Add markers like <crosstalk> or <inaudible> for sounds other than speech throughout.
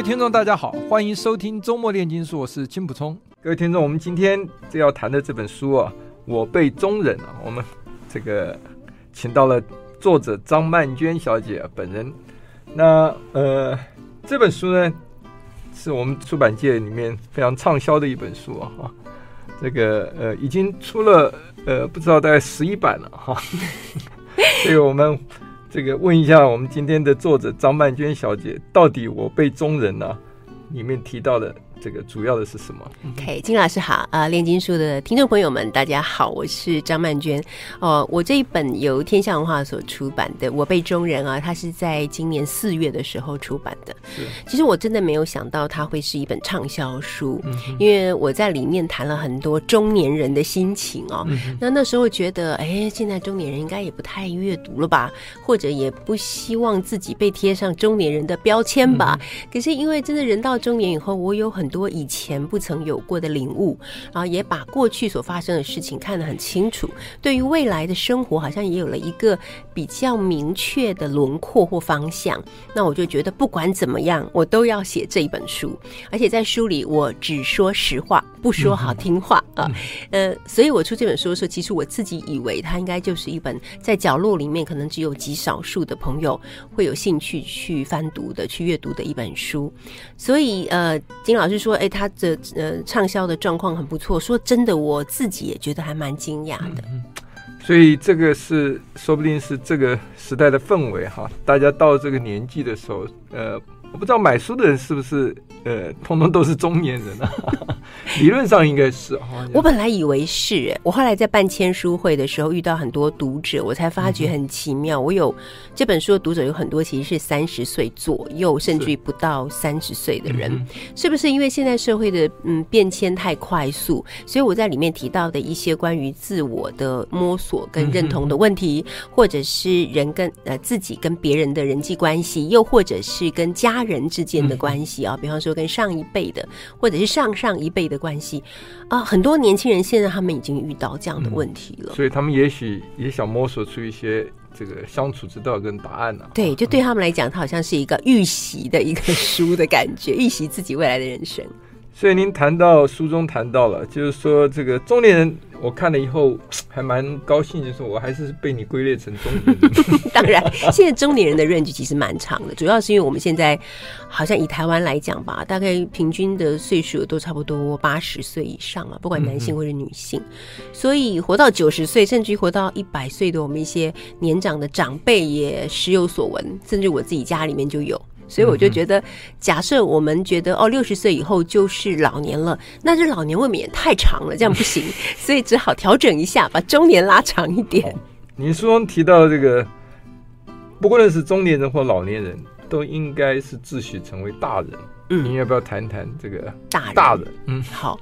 位听众，大家好，欢迎收听周末炼金术，我是金普聪。各位听众，我们今天这要谈的这本书啊，我辈中人啊，我们这个请到了作者张曼娟小姐、啊、本人。那呃，这本书呢，是我们出版界里面非常畅销的一本书啊，这个呃已经出了呃不知道大概十一版了哈。<laughs> 这个我们。这个问一下，我们今天的作者张曼娟小姐，到底我被中人呢、里面提到的。这个主要的是什么？OK，金老师好啊！炼金术的听众朋友们，大家好，我是张曼娟。哦，我这一本由天下文化所出版的《我辈中人》啊，它是在今年四月的时候出版的。是，其实我真的没有想到它会是一本畅销书，嗯、因为我在里面谈了很多中年人的心情哦。嗯、那那时候觉得，哎，现在中年人应该也不太阅读了吧，或者也不希望自己被贴上中年人的标签吧。嗯、可是因为真的人到中年以后，我有很多以前不曾有过的领悟，然后也把过去所发生的事情看得很清楚，对于未来的生活好像也有了一个比较明确的轮廓或方向。那我就觉得不管怎么样，我都要写这一本书，而且在书里我只说实话，不说好听话啊。呃，所以我出这本书的时候，其实我自己以为它应该就是一本在角落里面可能只有极少数的朋友会有兴趣去翻读的、去阅读的一本书。所以呃，金老师说，哎，他。他的呃畅销的状况很不错，说真的，我自己也觉得还蛮惊讶的。嗯，所以这个是说不定是这个时代的氛围哈，大家到这个年纪的时候，呃。我不知道买书的人是不是呃，通通都是中年人啊？<laughs> 理论上应该是哈。我本来以为是，我后来在办签书会的时候遇到很多读者，我才发觉很奇妙。嗯、我有这本书的读者有很多其实是三十岁左右，甚至于不到三十岁的人。是，不是因为现在社会的嗯变迁太快速，所以我在里面提到的一些关于自我的摸索跟认同的问题，嗯、或者是人跟呃自己跟别人的人际关系，又或者是跟家。家人之间的关系啊，比方说跟上一辈的，或者是上上一辈的关系啊，很多年轻人现在他们已经遇到这样的问题了，所以他们也许也想摸索出一些这个相处之道跟答案呢、啊。对，就对他们来讲，它好像是一个预习的一个 <laughs> 书的感觉，预习自己未来的人生。所以您谈到书中谈到了，就是说这个中年人。我看了以后还蛮高兴，就是我还是被你归类成中年人。<laughs> <laughs> 当然，现在中年人的 range 其实蛮长的，主要是因为我们现在好像以台湾来讲吧，大概平均的岁数都差不多八十岁以上了，不管男性或者女性。嗯、所以活到九十岁，甚至于活到一百岁的我们一些年长的长辈也时有所闻，甚至我自己家里面就有。所以我就觉得，假设我们觉得哦，六十岁以后就是老年了，那这老年未免也太长了，这样不行，<laughs> 所以只好调整一下，把中年拉长一点。你书中提到的这个，不论是中年人或老年人，都应该是自诩成为大人。嗯，你要不要谈谈这个大人？大人，嗯，好。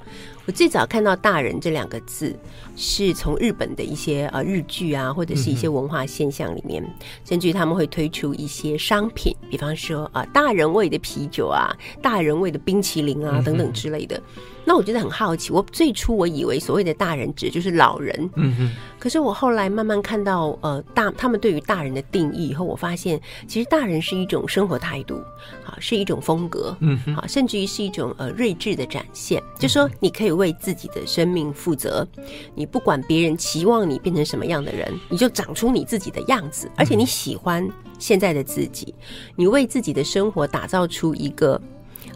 我最早看到“大人”这两个字，是从日本的一些呃日剧啊，或者是一些文化现象里面，甚至于他们会推出一些商品，比方说啊、呃，大人味的啤酒啊，大人味的冰淇淋啊等等之类的。那我觉得很好奇，我最初我以为所谓的大人指就是老人，嗯哼。可是我后来慢慢看到呃大他们对于大人的定义以后，我发现其实大人是一种生活态度，啊，是一种风格，嗯哼，啊，甚至于是一种呃睿智的展现，就说你可以。为自己的生命负责，你不管别人期望你变成什么样的人，你就长出你自己的样子，而且你喜欢现在的自己，你为自己的生活打造出一个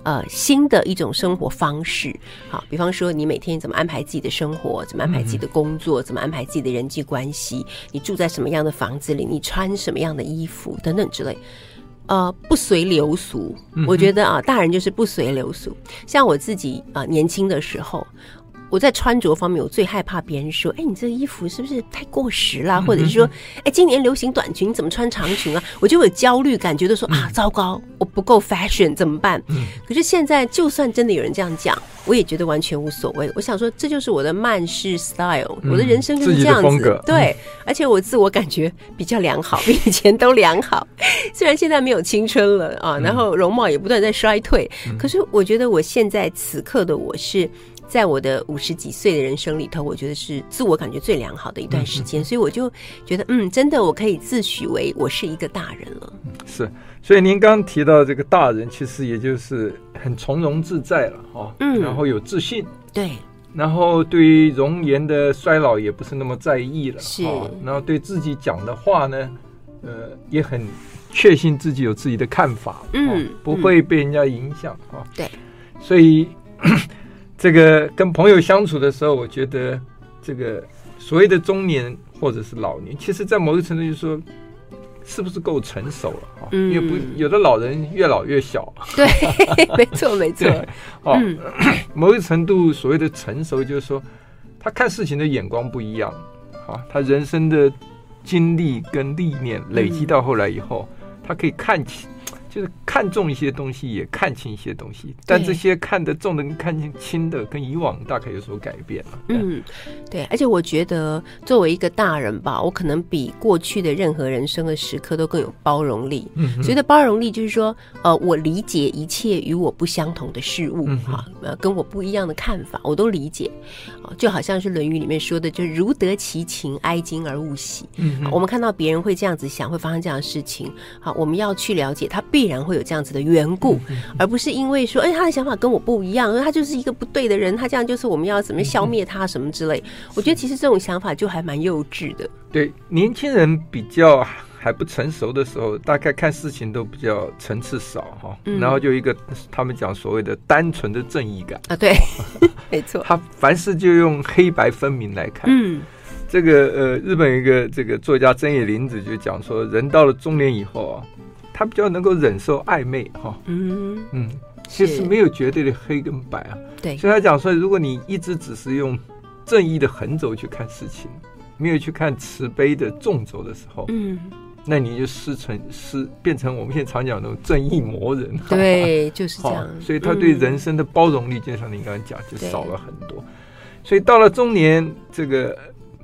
呃新的一种生活方式。好，比方说你每天怎么安排自己的生活，怎么安排自己的工作，怎么安排自己的人际关系，你住在什么样的房子里，你穿什么样的衣服等等之类。呃，不随流俗，我觉得啊，大人就是不随流俗。像我自己啊，年轻的时候，我在穿着方面，我最害怕别人说：“哎，你这个衣服是不是太过时了？”或者是说：“哎，今年流行短裙，你怎么穿长裙啊？”我就有焦虑感，觉得说：“啊，糟糕，我不够 fashion，怎么办？”可是现在，就算真的有人这样讲，我也觉得完全无所谓。我想说，这就是我的慢式 style，我的人生就是这样子。对，而且我自我感觉比较良好，比以前都良好。虽然现在没有青春了啊，然后容貌也不断在衰退，可是我觉得我现在此刻的我是。在我的五十几岁的人生里头，我觉得是自我感觉最良好的一段时间，所以我就觉得，嗯，真的，我可以自诩为我是一个大人了。是，所以您刚提到这个大人，其实也就是很从容自在了，哈，嗯，然后有自信，对，然后对于容颜的衰老也不是那么在意了，是，然后对自己讲的话呢，呃，也很确信自己有自己的看法，嗯，不会被人家影响，哈，对，所以。这个跟朋友相处的时候，我觉得这个所谓的中年或者是老年，其实，在某个程度就是说，是不是够成熟了哈？嗯，因为不有的老人越老越小。对，<laughs> 没错没错。<laughs> 哦，嗯，<coughs> 某个程度所谓的成熟，就是说他看事情的眼光不一样啊，他人生的经历跟历练累积到后来以后，嗯，他可以看清。就是看重一些东西，也看清一些东西，但这些看得重的跟看清的，跟以往大概有所改变了。嗯，对，而且我觉得作为一个大人吧，我可能比过去的任何人生的时刻都更有包容力。嗯，所谓的包容力就是说，呃，我理解一切与我不相同的事物，哈，呃，跟我不一样的看法，我都理解。啊，就好像是《论语》里面说的，就是如得其情，哀今而勿喜。嗯，我们看到别人会这样子想，会发生这样的事情，好，我们要去了解他必。必然会有这样子的缘故，而不是因为说，哎，他的想法跟我不一样，他就是一个不对的人，他这样就是我们要怎么消灭他什么之类。我觉得其实这种想法就还蛮幼稚的。对，年轻人比较还不成熟的时候，大概看事情都比较层次少哈，然后就一个他们讲所谓的单纯的正义感啊，对，<laughs> 没错，他凡事就用黑白分明来看。嗯，这个呃，日本一个这个作家真野林子就讲说，人到了中年以后啊。他比较能够忍受暧昧哈，嗯。嗯，其实没有绝对的黑跟白啊，对，所以他讲说，如果你一直只是用正义的横轴去看事情，没有去看慈悲的纵轴的时候，嗯，那你就失成失变成我们现在常讲的那种正义魔人，对，就是这样，所以他对人生的包容力，就像你刚才讲，就少了很多，所以到了中年，这个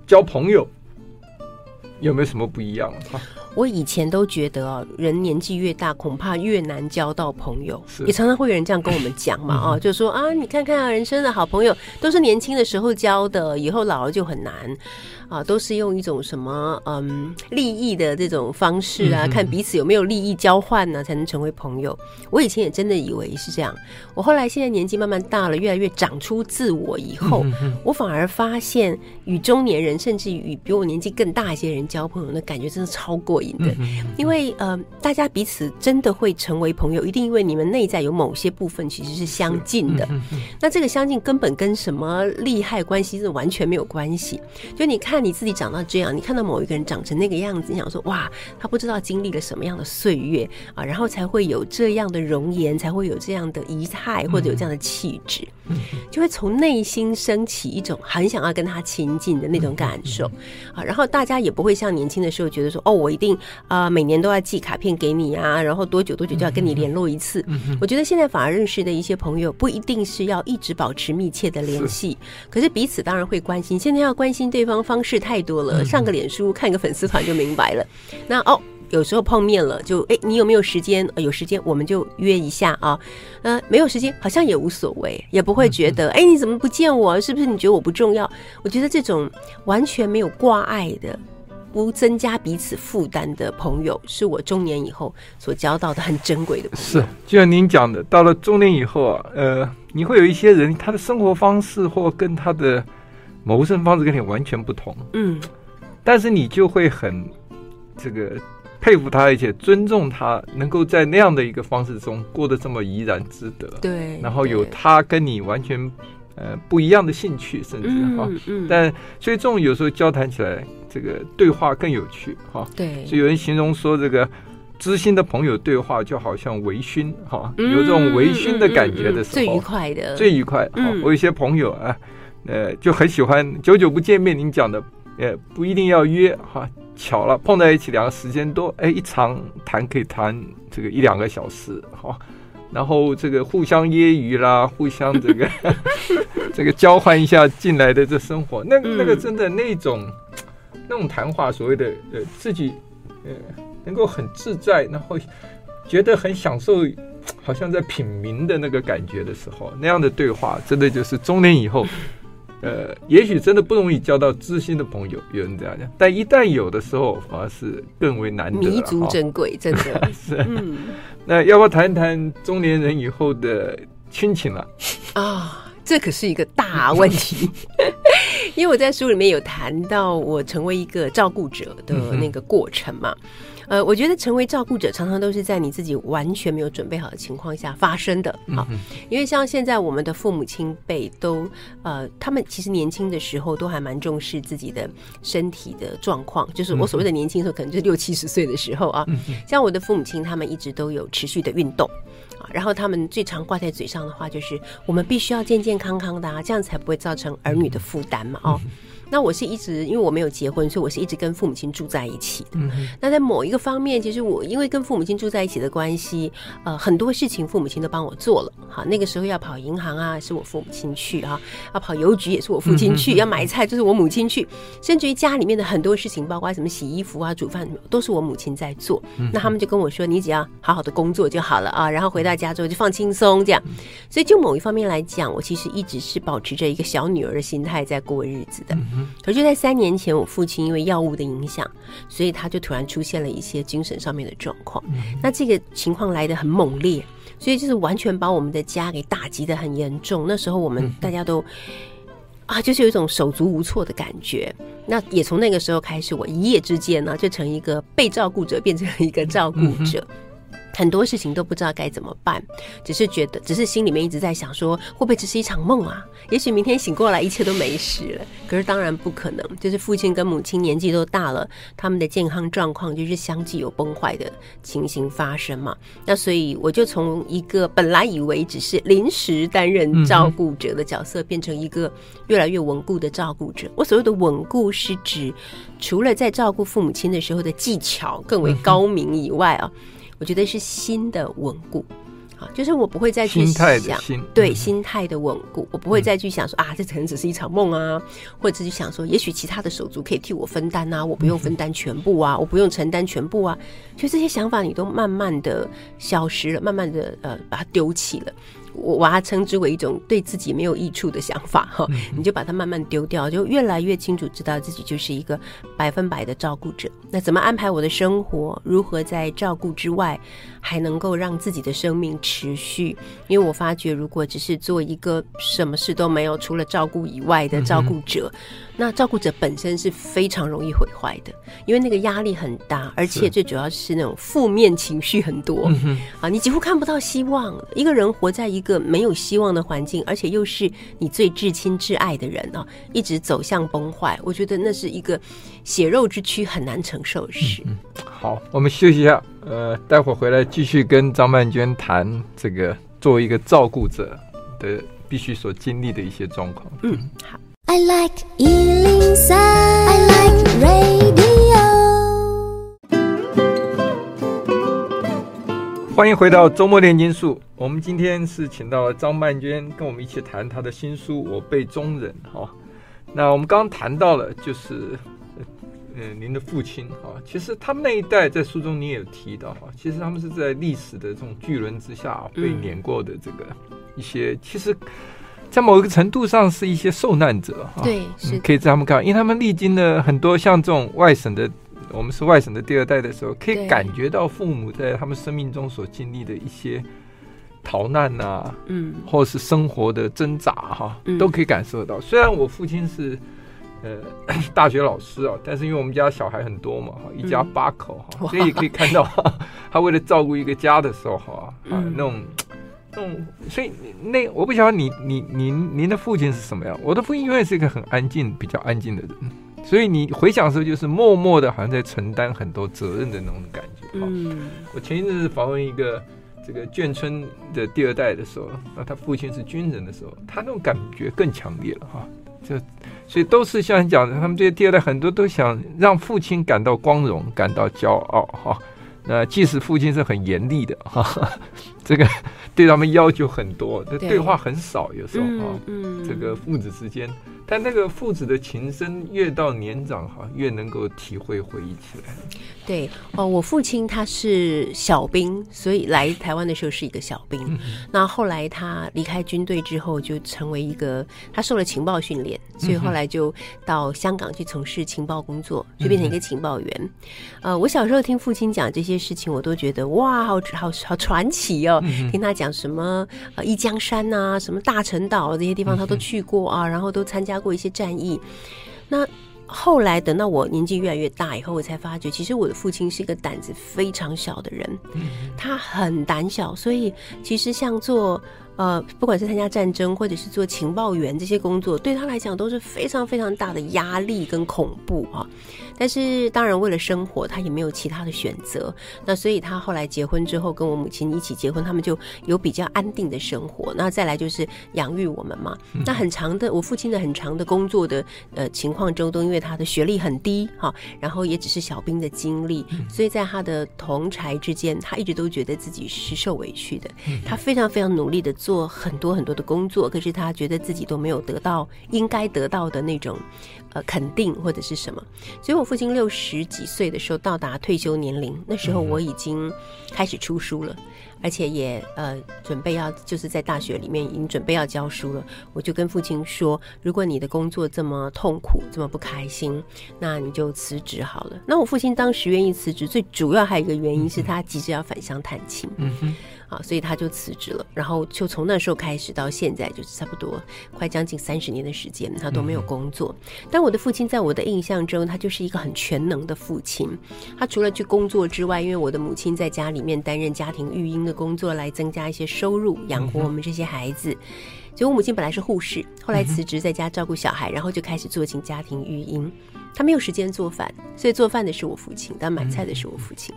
交朋友有没有什么不一样哈？我以前都觉得啊，人年纪越大，恐怕越难交到朋友。也常常会有人这样跟我们讲嘛，啊，就说啊，你看看啊，人生的好朋友都是年轻的时候交的，以后老了就很难。啊，都是用一种什么嗯利益的这种方式啊，看彼此有没有利益交换呢，才能成为朋友。我以前也真的以为是这样，我后来现在年纪慢慢大了，越来越长出自我以后，我反而发现与中年人，甚至与比我年纪更大一些人交朋友，那感觉真的超过瘾的。因为呃，大家彼此真的会成为朋友，一定因为你们内在有某些部分其实是相近的。那这个相近根本跟什么利害关系是完全没有关系。就你看。你自己长到这样，你看到某一个人长成那个样子，你想说哇，他不知道经历了什么样的岁月啊，然后才会有这样的容颜，才会有这样的仪态，或者有这样的气质，就会从内心升起一种很想要跟他亲近的那种感受啊。然后大家也不会像年轻的时候觉得说哦，我一定啊每年都要寄卡片给你啊，然后多久多久就要跟你联络一次。我觉得现在反而认识的一些朋友，不一定是要一直保持密切的联系，可是彼此当然会关心。现在要关心对方方式。太多了，上个脸书看个粉丝团就明白了。那哦，有时候碰面了就哎，你有没有时间？有时间我们就约一下啊。呃，没有时间好像也无所谓，也不会觉得哎，你怎么不见我？是不是你觉得我不重要？我觉得这种完全没有挂碍的、不增加彼此负担的朋友，是我中年以后所交到的很珍贵的朋友。是，就像您讲的，到了中年以后啊，呃，你会有一些人，他的生活方式或跟他的。谋生方式跟你完全不同，嗯，但是你就会很这个佩服他，而且尊重他，能够在那样的一个方式中过得这么怡然自得，对，然后有他跟你完全呃不一样的兴趣，甚至哈，嗯嗯、但所以这种有时候交谈起来，这个对话更有趣哈，对，所以有人形容说这个。知心的朋友对话就好像微醺哈，有这种微醺的感觉的时候，最愉快的，最愉快。我有些朋友啊，呃，就很喜欢久久不见面。您讲的，呃，不一定要约哈，巧了碰在一起，两个时间多，哎，一长谈可以谈这个一两个小时哈。然后这个互相揶揄啦，<laughs> 互相这个 <laughs> 这个交换一下进来的这生活，那那个真的那种那种谈话，所谓的呃自己呃能够很自在，然后觉得很享受，好像在品茗的那个感觉的时候，那样的对话，真的就是中年以后。呃，也许真的不容易交到知心的朋友，有人这样讲。但一旦有的时候，反而是更为难得，弥足珍贵，真的 <laughs> 是。嗯，那要不要谈一谈中年人以后的亲情了？啊？啊，这可是一个大问题，<laughs> 因为我在书里面有谈到我成为一个照顾者的那个过程嘛。嗯呃，我觉得成为照顾者常常都是在你自己完全没有准备好的情况下发生的。好，因为像现在我们的父母亲辈都，呃，他们其实年轻的时候都还蛮重视自己的身体的状况。就是我所谓的年轻的时候，可能就是六七十岁的时候啊。像我的父母亲，他们一直都有持续的运动啊，然后他们最常挂在嘴上的话就是：我们必须要健健康康的啊，这样才不会造成儿女的负担嘛。哦。那我是一直，因为我没有结婚，所以我是一直跟父母亲住在一起的。嗯、那在某一个方面，其实我因为跟父母亲住在一起的关系，呃，很多事情父母亲都帮我做了。好，那个时候要跑银行啊，是我父母亲去啊；要跑邮局也是我父亲去；嗯、要买菜就是我母亲去。甚至于家里面的很多事情，包括什么洗衣服啊、煮饭，都是我母亲在做。嗯、那他们就跟我说：“你只要好好的工作就好了啊，然后回到家之后就放轻松这样。”所以就某一方面来讲，我其实一直是保持着一个小女儿的心态在过日子的。可就在三年前，我父亲因为药物的影响，所以他就突然出现了一些精神上面的状况。那这个情况来得很猛烈，所以就是完全把我们的家给打击得很严重。那时候我们大家都啊，就是有一种手足无措的感觉。那也从那个时候开始，我一夜之间呢，就从一个被照顾者变成了一个照顾者。很多事情都不知道该怎么办，只是觉得，只是心里面一直在想说，会不会只是一场梦啊？也许明天醒过来，一切都没事了。可是当然不可能，就是父亲跟母亲年纪都大了，他们的健康状况就是相继有崩坏的情形发生嘛。那所以我就从一个本来以为只是临时担任照顾者的角色，变成一个越来越稳固的照顾者。我所谓的稳固，是指除了在照顾父母亲的时候的技巧更为高明以外啊。我觉得是心的稳固，啊，就是我不会再去想，对心态的稳固，我不会再去想说啊，这可能只是一场梦啊，或者自己想说，也许其他的手足可以替我分担啊，我不用分担全部啊，我不用承担全部啊，就这些想法你都慢慢的消失了，慢慢的呃把它丢弃了。我把它称之为一种对自己没有益处的想法哈，你就把它慢慢丢掉，就越来越清楚知道自己就是一个百分百的照顾者。那怎么安排我的生活？如何在照顾之外还能够让自己的生命持续？因为我发觉，如果只是做一个什么事都没有，除了照顾以外的照顾者。那照顾者本身是非常容易毁坏的，因为那个压力很大，而且最主要是那种负面情绪很多啊，你几乎看不到希望。一个人活在一个没有希望的环境，而且又是你最至亲至爱的人啊，一直走向崩坏，我觉得那是一个血肉之躯很难承受的事。好，我们休息一下，呃，待会儿回来继续跟张曼娟谈这个作为一个照顾者的必须所经历的一些状况。嗯，好。I like 103, I like radio。欢迎回到周末炼金术。我们今天是请到了张曼娟，跟我们一起谈她的新书《我辈中人》哈。那我们刚刚谈到了，就是呃，您的父亲哈。其实他们那一代在书中你也有提到哈，其实他们是在历史的这种巨轮之下被碾过的这个一些，其实。在某一个程度上，是一些受难者哈，对，是可以这样看，因为他们历经了很多像这种外省的，我们是外省的第二代的时候，可以感觉到父母在他们生命中所经历的一些逃难呐、啊，嗯，或是生活的挣扎哈，都可以感受到。虽然我父亲是呃 <coughs> 大学老师啊，但是因为我们家小孩很多嘛，哈，一家八口哈，所以也可以看到 <laughs> 他为了照顾一个家的时候哈，啊那种。嗯，所以那我不晓得你你您您的父亲是什么样？我的父亲永远是一个很安静、比较安静的人，所以你回想的时候，就是默默的，好像在承担很多责任的那种感觉。嗯，我前一阵子访问一个这个眷村的第二代的时候，那他父亲是军人的时候，他那种感觉更强烈了哈。就所以都是像你讲的，他们这些第二代很多都想让父亲感到光荣，感到骄傲哈。那即使父亲是很严厉的哈，这个 <laughs> 对他们要求很多，这对话很少，有时候哈，嗯，这个父子之间。但那个父子的情深，越到年长哈，越能够体会回忆起来。对哦，我父亲他是小兵，所以来台湾的时候是一个小兵。嗯、那后来他离开军队之后，就成为一个他受了情报训练，所以后来就到香港去从事情报工作，就变成一个情报员。嗯、呃，我小时候听父亲讲这些事情，我都觉得哇，好好好传奇哦。嗯、听他讲什么呃，一江山呐、啊，什么大陈岛这些地方，他都去过啊，然后都参加过一些战役，那后来等到我年纪越来越大以后，我才发觉，其实我的父亲是一个胆子非常小的人，他很胆小，所以其实像做呃，不管是参加战争或者是做情报员这些工作，对他来讲都是非常非常大的压力跟恐怖啊。但是当然，为了生活，他也没有其他的选择。那所以他后来结婚之后，跟我母亲一起结婚，他们就有比较安定的生活。那再来就是养育我们嘛。那很长的，我父亲的很长的工作的呃情况中，都因为他的学历很低哈，然后也只是小兵的经历，所以在他的同才之间，他一直都觉得自己是受委屈的。他非常非常努力的做很多很多的工作，可是他觉得自己都没有得到应该得到的那种。呃，肯定或者是什么？所以我父亲六十几岁的时候到达退休年龄，那时候我已经开始出书了，而且也呃准备要就是在大学里面已经准备要教书了。我就跟父亲说，如果你的工作这么痛苦，这么不开心，那你就辞职好了。那我父亲当时愿意辞职，最主要还有一个原因是他急着要返乡探亲。嗯哼。啊，所以他就辞职了，然后就从那时候开始到现在，就是差不多快将近三十年的时间，他都没有工作。但我的父亲在我的印象中，他就是一个很全能的父亲。他除了去工作之外，因为我的母亲在家里面担任家庭育婴的工作，来增加一些收入，养活我们这些孩子。所以我母亲本来是护士，后来辞职在家照顾小孩，然后就开始做起家庭育婴。他没有时间做饭，所以做饭的是我父亲，但买菜的是我父亲。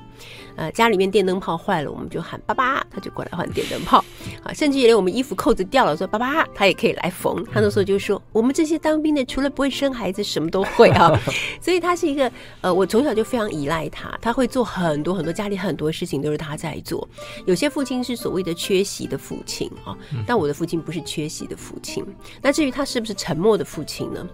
呃，家里面电灯泡坏了，我们就喊爸爸，他就过来换电灯泡。<laughs> 啊，甚至于连我们衣服扣子掉了，说爸爸，他也可以来缝。他那时候就说，我们这些当兵的，除了不会生孩子，什么都会啊。<laughs> 所以他是一个，呃，我从小就非常依赖他，他会做很多很多家里很多事情都是他在做。有些父亲是所谓的缺席的父亲啊，但我的父亲不是缺席的父亲。那至于他是不是沉默的父亲呢？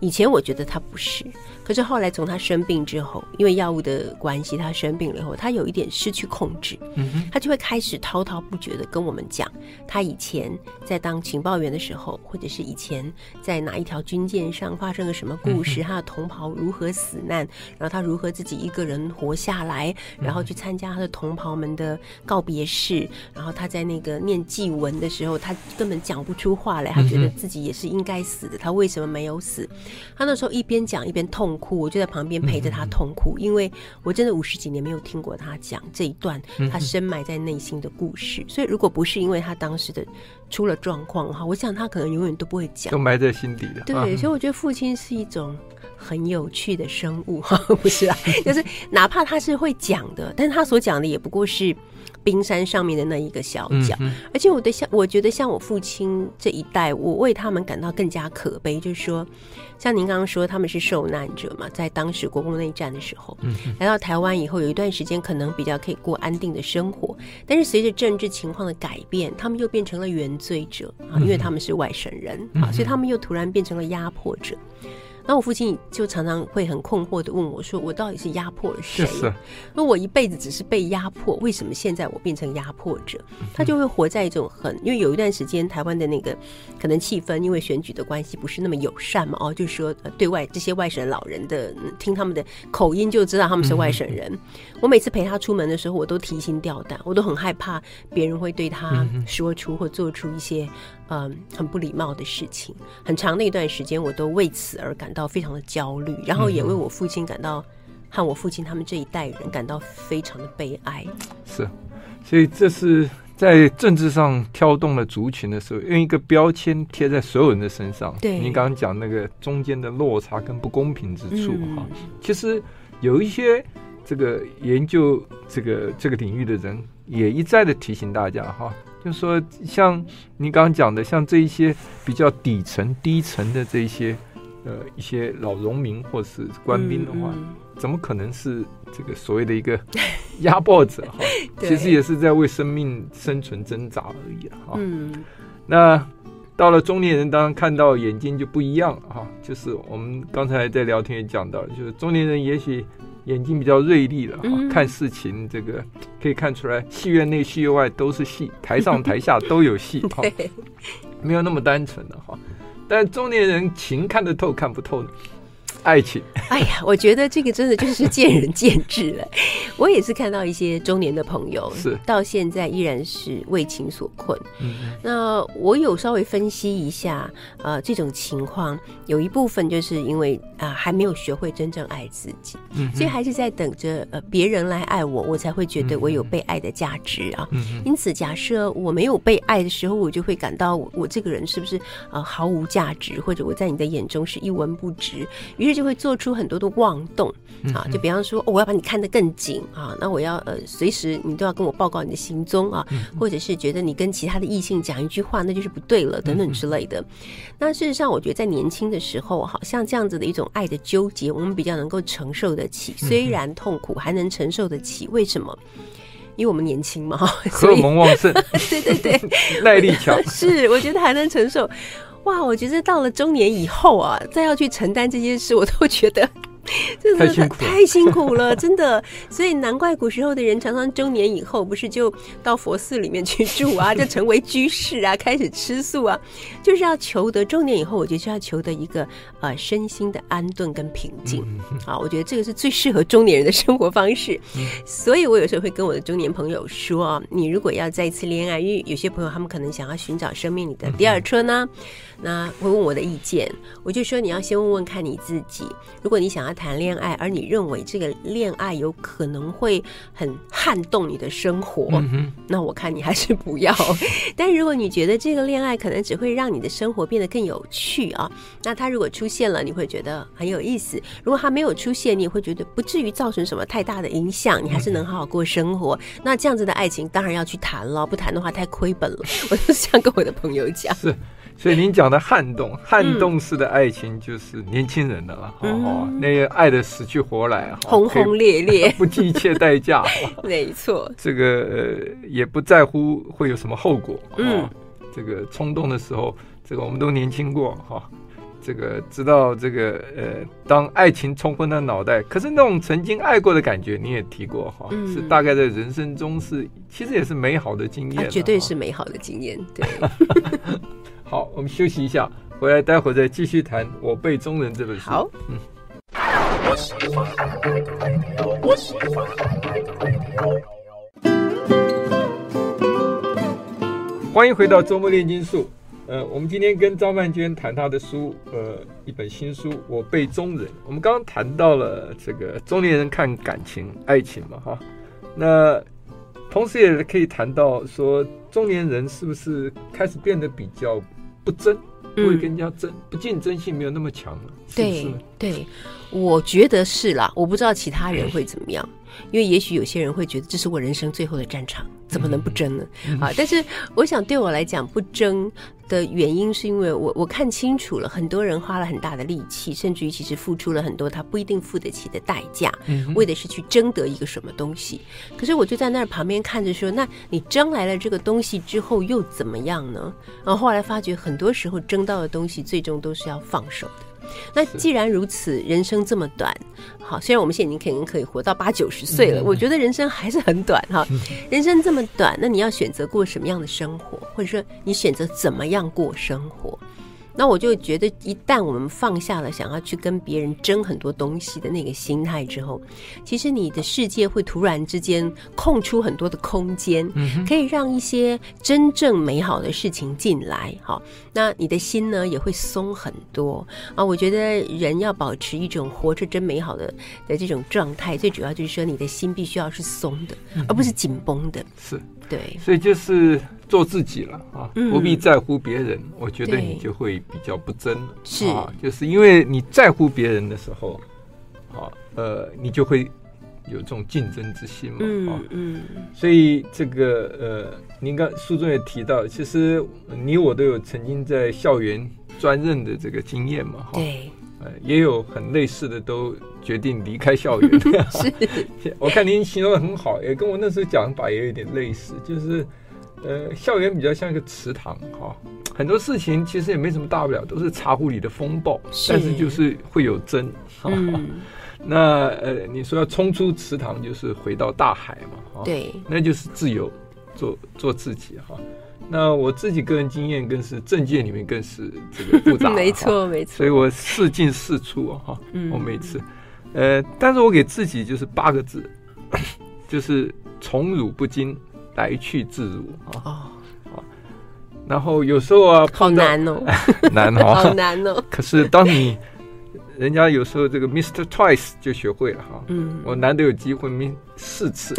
以前我觉得他不是，可是后来从他生病之后，因为药物的关系，他生病了以后，他有一点失去控制，嗯哼，他就会开始滔滔不绝的跟我们讲，他以前在当情报员的时候，或者是以前在哪一条军舰上发生了什么故事，他的同袍如何死难，然后他如何自己一个人活下来，然后去参加他的同袍们的告别式，然后他在那个念祭文的时候，他根本讲不出话来，他觉得自己也是应该死的，他为什么没有死？他那时候一边讲一边痛哭，我就在旁边陪着他痛哭，因为我真的五十几年没有听过他讲这一段他深埋在内心的故事。所以如果不是因为他当时的出了状况哈，我想他可能永远都不会讲，都埋在心底了。对，所以我觉得父亲是一种很有趣的生物哈，不是啊，<laughs> 就是哪怕他是会讲的，但是他所讲的也不过是。冰山上面的那一个小角，嗯、而且我的像，我觉得像我父亲这一代，我为他们感到更加可悲。就是说，像您刚刚说，他们是受难者嘛，在当时国共内战的时候，嗯、来到台湾以后，有一段时间可能比较可以过安定的生活，但是随着政治情况的改变，他们又变成了原罪者啊，因为他们是外省人啊，所以他们又突然变成了压迫者。那我父亲就常常会很困惑的问我说：“我到底是压迫了谁？那我一辈子只是被压迫，为什么现在我变成压迫者？”他就会活在一种很……因为有一段时间台湾的那个可能气氛，因为选举的关系不是那么友善嘛。哦，就是说对外这些外省老人的听他们的口音就知道他们是外省人。<laughs> 我每次陪他出门的时候，我都提心吊胆，我都很害怕别人会对他说出或做出一些。嗯，很不礼貌的事情，很长的一段时间，我都为此而感到非常的焦虑，然后也为我父亲感到，和我父亲他们这一代人感到非常的悲哀。是，所以这是在政治上挑动了族群的时候，用一个标签贴在所有人的身上。对，你刚刚讲那个中间的落差跟不公平之处哈，嗯、其实有一些这个研究这个这个领域的人也一再的提醒大家哈。就是说像你刚刚讲的，像这一些比较底层、低层的这一些呃一些老农民或是官兵的话，嗯嗯、怎么可能是这个所谓的一个 <laughs> 压迫者哈？其实也是在为生命生存挣扎而已哈。嗯，那。到了中年人，当然看到眼睛就不一样了哈。就是我们刚才在聊天也讲到，就是中年人也许眼睛比较锐利了，嗯、看事情这个可以看出来，戏院内戏院外都是戏，台上 <laughs> 台下都有戏哈，对没有那么单纯的哈。但中年人情看得透看不透呢？爱情，哎呀，我觉得这个真的就是见仁见智了。<laughs> 我也是看到一些中年的朋友，是到现在依然是为情所困。嗯嗯，那我有稍微分析一下，呃，这种情况有一部分就是因为啊、呃，还没有学会真正爱自己，嗯，所以还是在等着呃别人来爱我，我才会觉得我有被爱的价值啊。嗯，因此假设我没有被爱的时候，我就会感到我，我这个人是不是啊、呃、毫无价值，或者我在你的眼中是一文不值，于是。就会做出很多的妄动啊，就比方说，哦，我要把你看得更紧啊，那我要呃，随时你都要跟我报告你的行踪啊，或者是觉得你跟其他的异性讲一句话，那就是不对了，等等之类的。那事实上，我觉得在年轻的时候，好像这样子的一种爱的纠结，我们比较能够承受得起，虽然痛苦，还能承受得起。为什么？因为我们年轻嘛，荷尔蒙旺盛，对对 <laughs> 对，<laughs> 耐力强，<laughs> 是我觉得还能承受。哇，我觉得到了中年以后啊，再要去承担这些事，我都觉得。<laughs> 真的太太辛苦了，真的，所以难怪古时候的人常常中年以后不是就到佛寺里面去住啊，就成为居士啊，开始吃素啊，就是要求得中年以后，我觉得就要求得一个呃身心的安顿跟平静啊，我觉得这个是最适合中年人的生活方式。<laughs> 所以我有时候会跟我的中年朋友说啊，你如果要再一次恋爱，因为有些朋友他们可能想要寻找生命里的第二春呢，那会问我的意见，我就说你要先问问看你自己，如果你想要。谈恋爱，而你认为这个恋爱有可能会很撼动你的生活，嗯、那我看你还是不要。<laughs> 但如果你觉得这个恋爱可能只会让你的生活变得更有趣啊，那它如果出现了，你会觉得很有意思；如果它没有出现，你也会觉得不至于造成什么太大的影响，你还是能好好过生活。嗯、那这样子的爱情当然要去谈了，不谈的话太亏本了。<laughs> 我就是这样跟我的朋友讲。所以您讲的撼动、撼动式的爱情，就是年轻人的了，嗯、哦，那个爱的死去活来，轰轰烈烈，<laughs> 不计一切代价，<laughs> 没错。这个呃，也不在乎会有什么后果，嗯、哦，这个冲动的时候，这个我们都年轻过，哈、哦，这个知道这个呃，当爱情冲昏了脑袋，可是那种曾经爱过的感觉，你也提过，哈、是大概在人生中是，其实也是美好的经验，绝对是美好的经验，对。<laughs> 好，我们休息一下，回来待会儿再继续谈《我辈中人》这本书。好，嗯。欢迎回到周末炼金术。呃，我们今天跟张曼娟谈她的书，呃，一本新书《我辈中人》。我们刚刚谈到了这个中年人看感情、爱情嘛，哈。那同时也可以谈到说，中年人是不是开始变得比较。不争，不会跟人家争，嗯、不竞争性没有那么强了。对对，我觉得是啦。我不知道其他人会怎么样，因为也许有些人会觉得这是我人生最后的战场，怎么能不争呢？嗯、啊，但是我想对我来讲，不争。的原因是因为我我看清楚了，很多人花了很大的力气，甚至于其实付出了很多他不一定付得起的代价，嗯、为的是去争得一个什么东西。可是我就在那儿旁边看着说，那你争来了这个东西之后又怎么样呢？然后后来发觉，很多时候争到的东西最终都是要放手的。那既然如此，人生这么短，好，虽然我们现在已经可能可以活到八九十岁了，我觉得人生还是很短哈。人生这么短，那你要选择过什么样的生活，或者说你选择怎么样过生活？那我就觉得，一旦我们放下了想要去跟别人争很多东西的那个心态之后，其实你的世界会突然之间空出很多的空间，可以让一些真正美好的事情进来。好，那你的心呢也会松很多啊。我觉得人要保持一种活着真美好的的这种状态，最主要就是说你的心必须要是松的，而不是紧绷的。是。对，所以就是做自己了啊，不必在乎别人。嗯、我觉得你就会比较不争了，是。啊，就是因为你在乎别人的时候，啊，呃，你就会有这种竞争之心嘛，嗯啊，嗯，所以这个呃，您刚书中也提到，其实你我都有曾经在校园专任的这个经验嘛，哈，对，呃，也有很类似的都决定离开校园。<laughs> 是，<laughs> 我看您形容的很好，也跟我那时候讲法也有点类似，就是呃，校园比较像一个池塘，哈，很多事情其实也没什么大不了，都是茶壶里的风暴，是但是就是会有争，哈。嗯，那呃，你说要冲出池塘，就是回到大海嘛，哈，对，那就是自由，做做自己哈。那我自己个人经验更是政界里面更是这个复杂，<laughs> 没错没错，所以我四进四出哈。嗯，我每次，呃，但是我给自己就是八个字，<coughs> 就是宠辱不惊，来去自如啊。哦，然后有时候啊，好难哦，<laughs> 难哦，<laughs> 好难哦。可是当你人家有时候这个 Mr. Twice 就学会了哈，嗯，我难得有机会 Mr. 四次，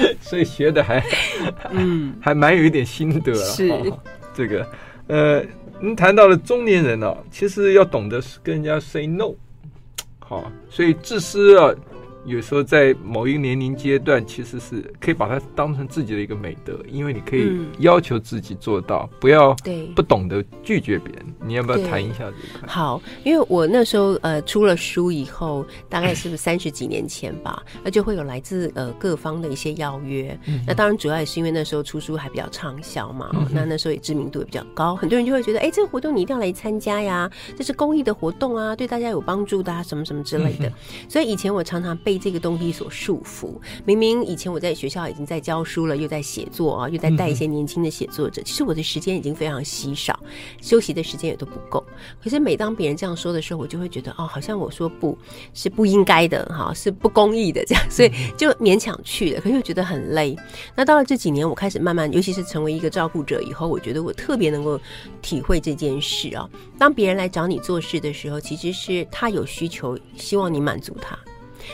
<laughs> 所以学的还嗯还蛮有一点心得了。是这个呃，您谈到了中年人呢，其实要懂得跟人家 say no，好，所以自私啊。有时候在某一个年龄阶段，其实是可以把它当成自己的一个美德，因为你可以要求自己做到，不要对不懂得拒绝别人。你要不要谈一下这个？好，因为我那时候呃出了书以后，大概是不是 <laughs> 三十几年前吧，那就会有来自呃各方的一些邀约。嗯、那当然主要也是因为那时候出书还比较畅销嘛，嗯、那那时候也知名度也比较高，很多人就会觉得，哎，这个活动你一定要来参加呀，这是公益的活动啊，对大家有帮助的啊，什么什么之类的。嗯、所以以前我常常被这个东西所束缚。明明以前我在学校已经在教书了，又在写作啊，又在带一些年轻的写作者。嗯、其实我的时间已经非常稀少，休息的时间也都不够。可是每当别人这样说的时候，我就会觉得哦，好像我说不是不应该的哈，是不公义的这样，所以就勉强去了。可是又觉得很累。那到了这几年，我开始慢慢，尤其是成为一个照顾者以后，我觉得我特别能够体会这件事啊。当别人来找你做事的时候，其实是他有需求，希望你满足他。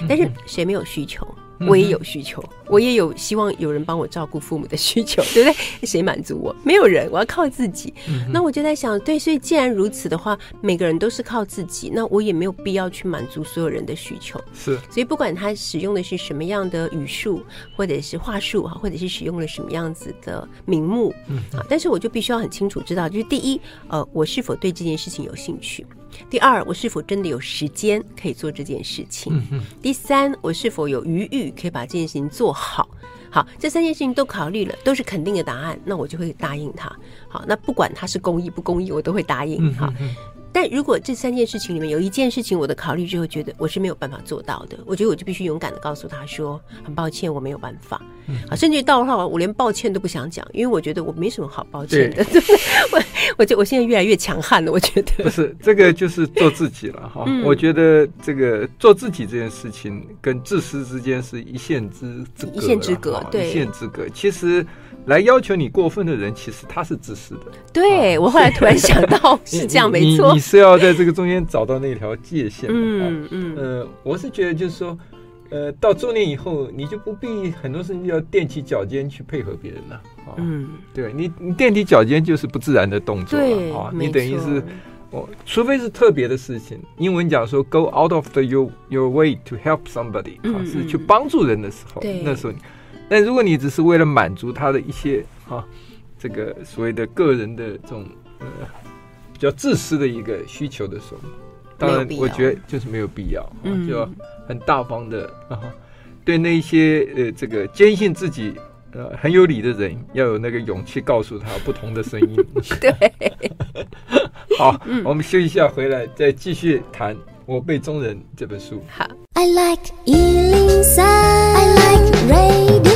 但是谁没有需求？我也有需求，我也有希望有人帮我照顾父母的需求，<laughs> 对不对？谁满足我？没有人，我要靠自己。那我就在想，对，所以既然如此的话，每个人都是靠自己，那我也没有必要去满足所有人的需求。是，所以不管他使用的是什么样的语术，或者是话术哈，或者是使用了什么样子的名目，啊，但是我就必须要很清楚知道，就是第一，呃，我是否对这件事情有兴趣。第二，我是否真的有时间可以做这件事情？嗯、第三，我是否有余裕可以把这件事情做好？好，这三件事情都考虑了，都是肯定的答案，那我就会答应他。好，那不管他是公益不公益，我都会答应。好。但如果这三件事情里面有一件事情，我的考虑就会觉得我是没有办法做到的，我觉得我就必须勇敢的告诉他说，很抱歉，我没有办法。啊，甚至到的话，我连抱歉都不想讲，因为我觉得我没什么好抱歉的。对 <laughs> 我，我就我现在越来越强悍了，我觉得。不是这个，就是做自己了哈。<laughs> 嗯、我觉得这个做自己这件事情跟自私之间是一线之之隔，一线之隔，对，一线之隔。其实。来要求你过分的人，其实他是自私的。对，我后来突然想到是 <laughs> 这样，没错。你是要在这个中间找到那条界限。嗯嗯。呃，我是觉得就是说，呃，到中年以后，你就不必很多事情要踮起脚尖去配合别人了。嗯，对你，你踮起脚尖就是不自然的动作了啊。你等于是，哦，除非是特别的事情。英文讲说，go out of the your your way to help somebody，啊，是去帮助人的时候，那时候你。但如果你只是为了满足他的一些哈、啊，这个所谓的个人的这种呃比较自私的一个需求的时候，当然我觉得就是没有必要，啊、就要很大方的啊，对那一些呃这个坚信自己呃很有理的人，要有那个勇气告诉他不同的声音。<laughs> 对，<laughs> 好，我们休息一下，回来再继续谈《我辈中人》这本书。好。I like 103, I like radio.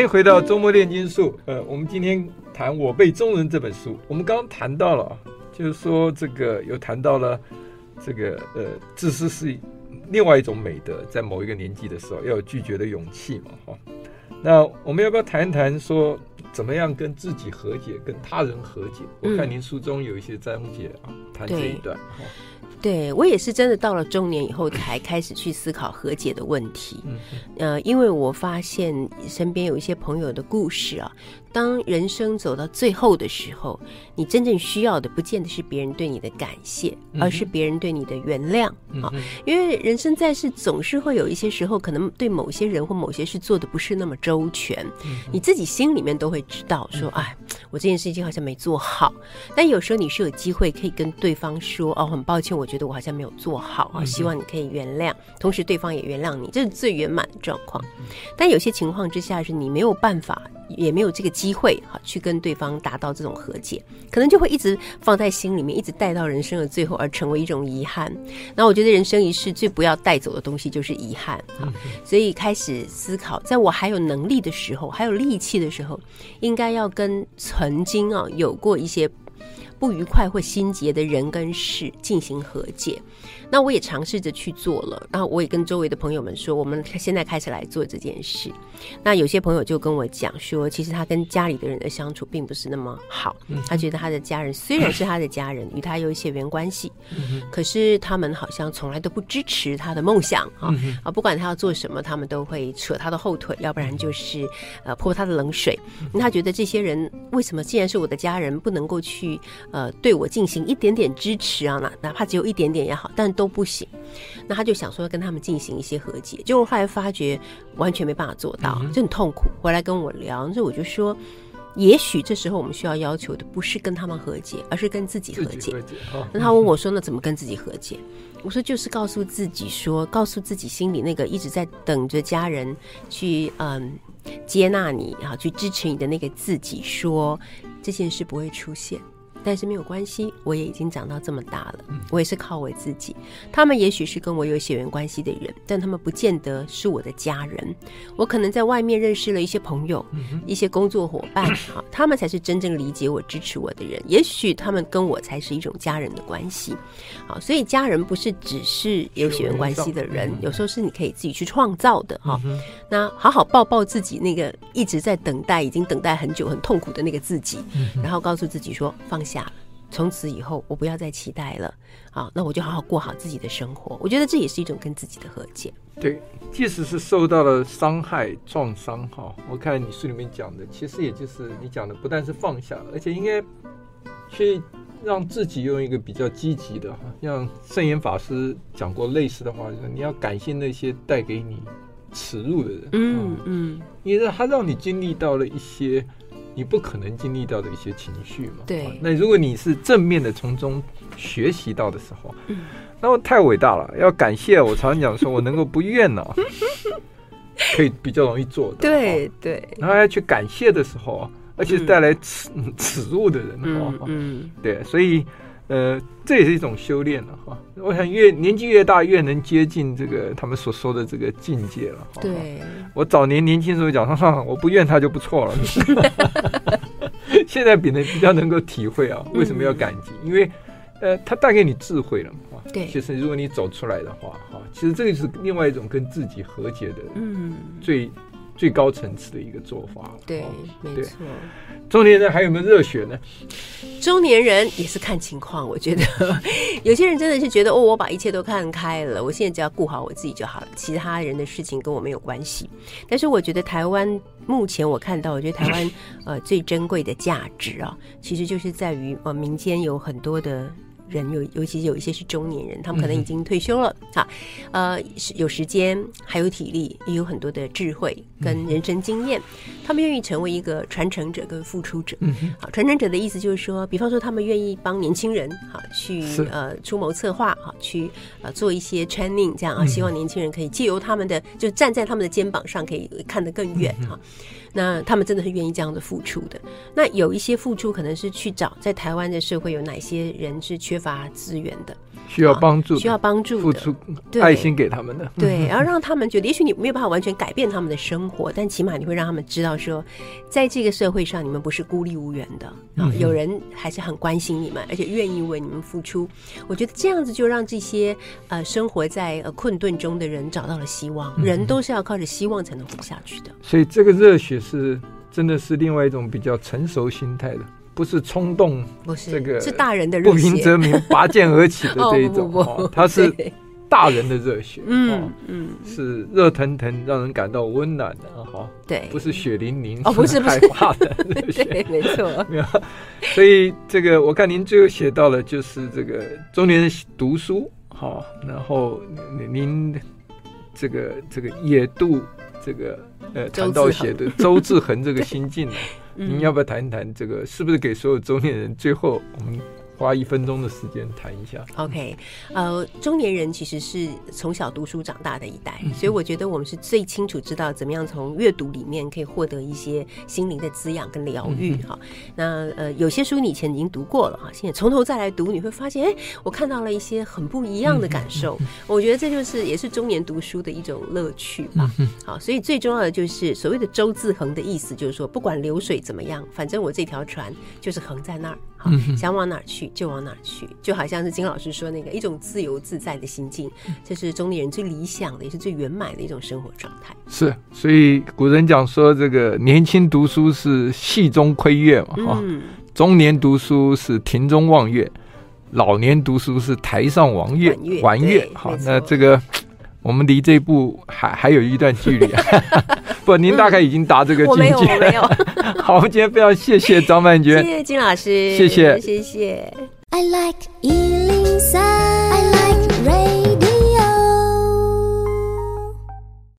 欢迎回到周末炼金术。呃，我们今天谈《我辈中人》这本书。我们刚刚谈到了，就是说这个有谈到了这个呃，自私是另外一种美德，在某一个年纪的时候要有拒绝的勇气嘛，哈。那我们要不要谈一谈说？怎么样跟自己和解，跟他人和解？我看您书中有一些章节啊，谈这一段。对，我也是真的到了中年以后才开始去思考和解的问题。嗯呃，因为我发现身边有一些朋友的故事啊。当人生走到最后的时候，你真正需要的不见得是别人对你的感谢，而是别人对你的原谅啊、嗯。因为人生在世，总是会有一些时候，可能对某些人或某些事做的不是那么周全，嗯、你自己心里面都会知道说，哎，我这件事情好像没做好。但有时候你是有机会可以跟对方说，哦，很抱歉，我觉得我好像没有做好啊，希望你可以原谅，同时对方也原谅你，这是最圆满的状况。但有些情况之下，是你没有办法。也没有这个机会哈，去跟对方达到这种和解，可能就会一直放在心里面，一直带到人生的最后，而成为一种遗憾。那我觉得人生一世最不要带走的东西就是遗憾啊，所以开始思考，在我还有能力的时候，还有力气的时候，应该要跟曾经啊有过一些不愉快或心结的人跟事进行和解。那我也尝试着去做了，然后我也跟周围的朋友们说，我们现在开始来做这件事。那有些朋友就跟我讲说，其实他跟家里的人的相处并不是那么好，他觉得他的家人虽然是他的家人，与他有一些血缘关系，可是他们好像从来都不支持他的梦想啊啊，不管他要做什么，他们都会扯他的后腿，要不然就是呃泼他的冷水。他觉得这些人为什么既然是我的家人，不能够去呃对我进行一点点支持啊？哪哪怕只有一点点也好，但都不行，那他就想说跟他们进行一些和解，结果后来发觉完全没办法做到，就很痛苦。回来跟我聊，所以我就说，也许这时候我们需要要求的不是跟他们和解，而是跟自己和解。和解哦、那他问我说：“那怎么跟自己和解？”我说：“就是告诉自己说，告诉自己心里那个一直在等着家人去嗯接纳你，然后去支持你的那个自己说，这件事不会出现。”但是没有关系，我也已经长到这么大了，我也是靠我自己。他们也许是跟我有血缘关系的人，但他们不见得是我的家人。我可能在外面认识了一些朋友，一些工作伙伴，好，<coughs> 他们才是真正理解我、支持我的人。也许他们跟我才是一种家人的关系。好，所以家人不是只是有血缘关系的人，有时候是你可以自己去创造的。哈，那好好抱抱自己那个一直在等待、已经等待很久、很痛苦的那个自己，然后告诉自己说放下。了，从此以后我不要再期待了，啊，那我就好好过好自己的生活。我觉得这也是一种跟自己的和解。对，即使是受到了伤害、创伤，哈，我看你书里面讲的，其实也就是你讲的，不但是放下，而且应该去让自己用一个比较积极的，哈，像圣严法师讲过类似的话，就是你要感谢那些带给你耻辱的人，嗯嗯，因为他让你经历到了一些。你不可能经历到的一些情绪嘛？对。那如果你是正面的从中学习到的时候，嗯，那我太伟大了。要感谢我常常讲说，我能够不怨呢，<laughs> 可以比较容易做到。对对。然后要去感谢的时候，而且带来耻耻辱的人，嗯嗯，对，所以。呃，这也是一种修炼了哈。我想越年纪越大，越能接近这个他们所说的这个境界了。对，我早年年轻时候讲说，我不怨他就不错了。<laughs> 现在比能比较能够体会啊，为什么要感激？嗯、因为，呃，他带给你智慧了嘛。对，其实如果你走出来的话，哈，其实这个是另外一种跟自己和解的，嗯，最。最高层次的一个做法，对，没错。中年人还有没有热血呢？中年人也是看情况，我觉得 <laughs> 有些人真的是觉得哦，我把一切都看开了，我现在只要顾好我自己就好了，其他人的事情跟我没有关系。但是我觉得台湾目前我看到，我觉得台湾 <laughs> 呃最珍贵的价值啊，其实就是在于呃民间有很多的。人有，尤其有一些是中年人，他们可能已经退休了，哈、嗯，呃，有时间，还有体力，也有很多的智慧跟人生经验，嗯、他们愿意成为一个传承者跟付出者。嗯，好，传承者的意思就是说，比方说他们愿意帮年轻人，哈，去呃出谋策划，哈，去呃做一些 training，这样啊，希望年轻人可以借由他们的，就站在他们的肩膀上，可以看得更远，哈。那他们真的是愿意这样的付出的。那有一些付出可能是去找在台湾的社会有哪些人是缺乏资源的。需要帮助，需要帮助，付出爱心给他们的，对，<laughs> 然后让他们觉得，也许你没有办法完全改变他们的生活，但起码你会让他们知道说，在这个社会上，你们不是孤立无援的啊，有人还是很关心你们，而且愿意为你们付出。我觉得这样子就让这些呃生活在呃困顿中的人找到了希望。人都是要靠着希望才能活下去的，所以这个热血是真的是另外一种比较成熟心态的。不是冲动，不是这个是大人的不热血。平则鸣，拔剑而起的 <laughs> 这一种，哦不不不。哦它是大人的热血，<laughs> 嗯哦嗯，是热腾腾，让人感到温暖的哈，对，不是血淋淋哦不是害怕的热血。<laughs> 对，没错，没有，所以这个我看您最后写到了，就是这个中年人读书，好，然后您这个这个野渡这个呃谈到写的周志恒这个心境您要不要谈一谈这个？是不是给所有中年人最后我们？花一分钟的时间谈一下。OK，呃，中年人其实是从小读书长大的一代，所以我觉得我们是最清楚知道怎么样从阅读里面可以获得一些心灵的滋养跟疗愈哈。那呃，有些书你以前已经读过了哈，现在从头再来读，你会发现，哎，我看到了一些很不一样的感受。<laughs> 我觉得这就是也是中年读书的一种乐趣吧。好，所以最重要的就是所谓的周自横的意思，就是说不管流水怎么样，反正我这条船就是横在那儿。好，想往哪儿去就往哪去，就好像是金老师说那个一种自由自在的心境，这是中年人最理想的，也是最圆满的一种生活状态。是，所以古人讲说，这个年轻读书是戏中窥月嘛，哈、嗯，中年读书是庭中望月，老年读书是台上望月，玩月。好，那这个我们离这一步还还有一段距离啊。<laughs> 不，您大概已经达这个境界。了、没有，没有。<laughs> 好，今天非常谢谢张曼娟，谢谢金老师，谢谢，谢谢。I like